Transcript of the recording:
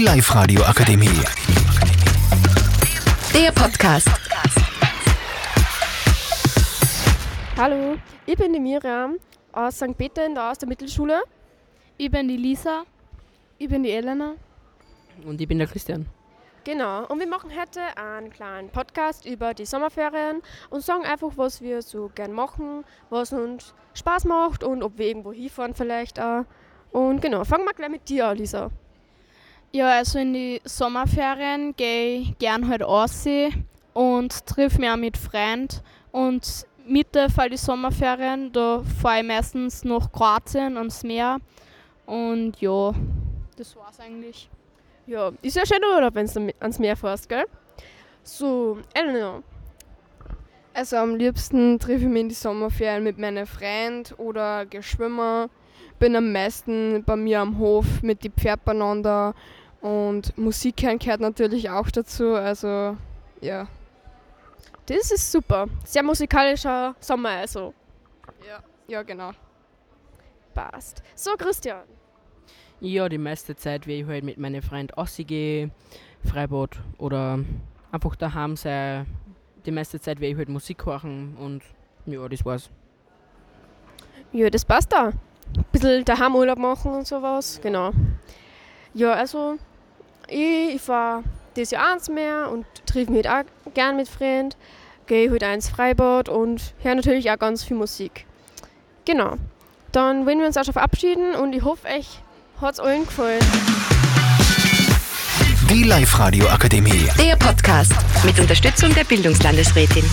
Die Live-Radio Akademie. Der Podcast. Hallo, ich bin die Miriam aus St. Peter aus der Mittelschule. Ich bin die Lisa. Ich bin die Elena. Und ich bin der Christian. Genau, und wir machen heute einen kleinen Podcast über die Sommerferien und sagen einfach, was wir so gern machen, was uns Spaß macht und ob wir irgendwo hinfahren vielleicht auch. Und genau, fangen wir gleich mit dir an, Lisa. Ja, also in die Sommerferien gehe ich gern halt aussehen und triff mich auch mit Freunden. Und Mitte vor die Sommerferien, da fahre ich meistens nach Kroatien ans Meer. Und ja, das war's eigentlich. Ja, ist ja schön Urlaub, wenn du ans Meer fährst, gell? So, Elena. Also am liebsten treffe ich mich in die Sommerferien mit meinen Freunden oder geschwimmen. Bin am meisten bei mir am Hof mit die Pferd beieinander und Musik hören gehört natürlich auch dazu. Also ja. Das ist super. Sehr musikalischer Sommer also. Ja, ja genau. Passt. So, Christian. Ja, die meiste Zeit will ich halt mit meinen Freunden ausgehen, Freibad oder einfach daheim sein. Die meiste Zeit will ich halt Musik hören und ja, das war's. Ja, das passt da. Ein bisschen daheim Urlaub machen und sowas, genau. Ja, also ich, ich fahre dieses Jahr ans Meer und treffe mich auch gern mit Freunden. Gehe halt auch ins Freibad und höre natürlich auch ganz viel Musik. Genau. Dann wollen wir uns auch schon verabschieden und ich hoffe, euch hat es allen gefallen. Die Live-Radio Akademie. Der Podcast mit Unterstützung der Bildungslandesrätin.